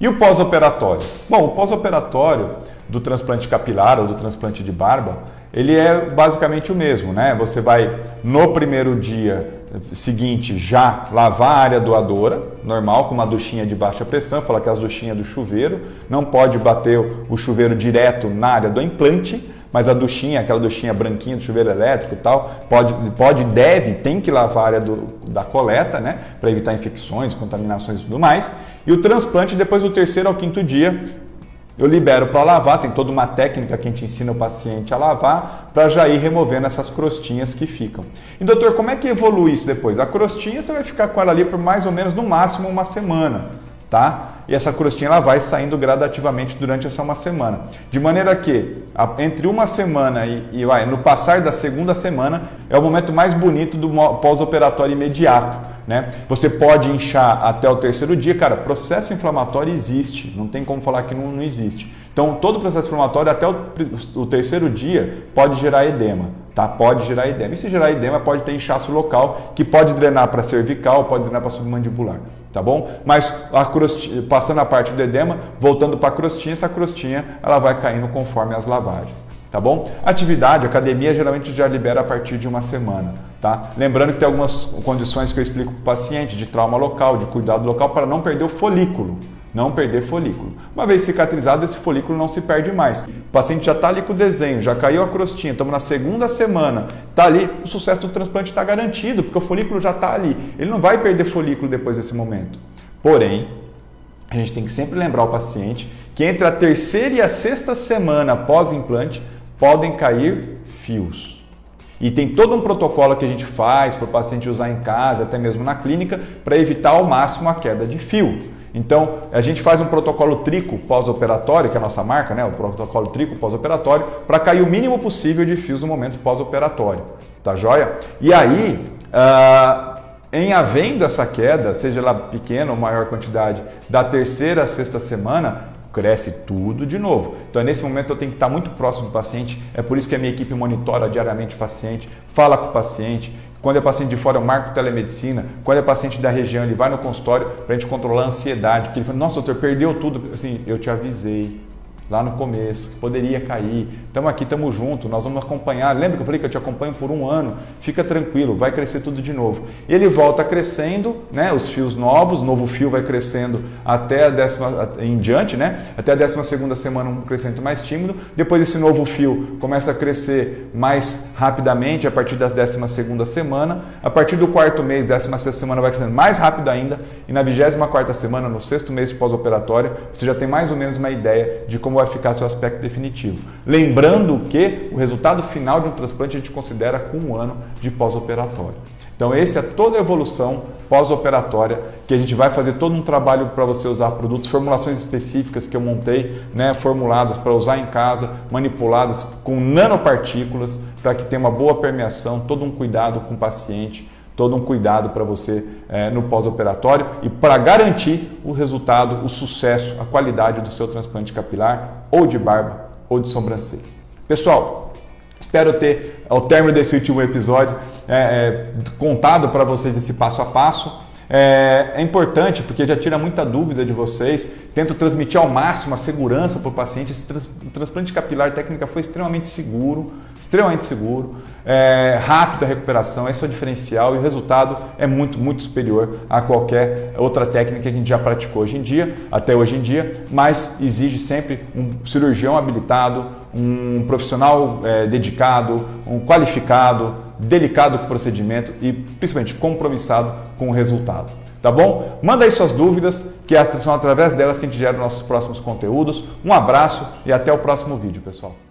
E o pós-operatório? Bom, o pós-operatório do transplante capilar ou do transplante de barba, ele é basicamente o mesmo, né? Você vai no primeiro dia seguinte já lavar a área doadora, normal, com uma duchinha de baixa pressão, falar que as duchinhas do chuveiro, não pode bater o chuveiro direto na área do implante, mas a duchinha, aquela duchinha branquinha do chuveiro elétrico e tal, pode, pode deve, tem que lavar a área do, da coleta, né, para evitar infecções, contaminações e tudo mais. E o transplante, depois do terceiro ao quinto dia, eu libero para lavar, tem toda uma técnica que a gente ensina o paciente a lavar para já ir removendo essas crostinhas que ficam. E doutor, como é que evolui isso depois? A crostinha você vai ficar com ela ali por mais ou menos no máximo uma semana, tá? E essa crostinha ela vai saindo gradativamente durante essa uma semana. De maneira que entre uma semana e, e vai, no passar da segunda semana é o momento mais bonito do pós-operatório imediato né? Você pode inchar até o terceiro dia, cara, processo inflamatório existe, não tem como falar que não, não existe. Então, todo processo inflamatório até o, o, terceiro dia pode gerar edema, tá? Pode gerar edema. E se gerar edema, pode ter inchaço local, que pode drenar para cervical, pode drenar para submandibular, tá bom? Mas crostinha, passando a parte do edema, voltando para a crostinha, essa crostinha ela vai caindo conforme as lavagens tá bom? Atividade, academia geralmente já libera a partir de uma semana, tá? Lembrando que tem algumas condições que eu explico para o paciente de trauma local, de cuidado local para não perder o folículo, não perder folículo. Uma vez cicatrizado, esse folículo não se perde mais. O paciente já está ali com o desenho, já caiu a crostinha, estamos na segunda semana, está ali, o sucesso do transplante está garantido, porque o folículo já está ali. Ele não vai perder folículo depois desse momento. Porém, a gente tem que sempre lembrar o paciente que entre a terceira e a sexta semana pós-implante, podem cair fios. E tem todo um protocolo que a gente faz para o paciente usar em casa, até mesmo na clínica, para evitar ao máximo a queda de fio. Então, a gente faz um protocolo trico pós-operatório, que é a nossa marca, né? o protocolo trico pós-operatório, para cair o mínimo possível de fios no momento pós-operatório. Tá joia? E aí, uh, em havendo essa queda, seja ela pequena ou maior quantidade, da terceira a sexta semana, cresce tudo de novo. Então, nesse momento, eu tenho que estar muito próximo do paciente. É por isso que a minha equipe monitora diariamente o paciente, fala com o paciente. Quando é paciente de fora, eu marco telemedicina. Quando é paciente da região, ele vai no consultório para a gente controlar a ansiedade. Porque ele fala, nossa, doutor, perdeu tudo. Assim, eu te avisei lá no começo, poderia cair. Estamos aqui, estamos juntos, nós vamos acompanhar. Lembra que eu falei que eu te acompanho por um ano? Fica tranquilo, vai crescer tudo de novo. Ele volta crescendo, né? Os fios novos, novo fio vai crescendo até a décima em diante, né? Até a décima segunda semana um crescimento mais tímido. Depois esse novo fio começa a crescer mais rapidamente a partir da décima segunda semana. A partir do quarto mês, décima sexta semana vai crescendo mais rápido ainda. E na vigésima quarta semana, no sexto mês de pós-operatório, você já tem mais ou menos uma ideia de como vai ficar seu aspecto definitivo. Lembrando que o resultado final de um transplante a gente considera com um ano de pós-operatório. Então, essa é toda a evolução pós-operatória que a gente vai fazer todo um trabalho para você usar produtos, formulações específicas que eu montei, né, formuladas para usar em casa, manipuladas com nanopartículas para que tenha uma boa permeação, todo um cuidado com o paciente todo um cuidado para você é, no pós-operatório e para garantir resultado, o sucesso, a qualidade do seu transplante capilar ou de barba ou de sobrancelha. Pessoal, espero ter, ao término desse último episódio, é, é, contado para vocês esse passo a passo. É, é, importante porque já tira muita dúvida de vocês. Tento transmitir ao máximo a segurança para o paciente. Esse trans, transplante capilar técnica foi extremamente seguro, extremamente seguro, é, rápido a recuperação. Esse é o diferencial e o resultado é muito, muito superior a qualquer outra técnica que a gente já praticou hoje em dia, até hoje em dia. Mas exige sempre um cirurgião habilitado, um profissional é, dedicado, um qualificado delicado com o procedimento e principalmente compromissado com o resultado. Tá bom? Manda aí suas dúvidas, que são através delas que a gente gera nossos próximos conteúdos. Um abraço e até o próximo vídeo, pessoal.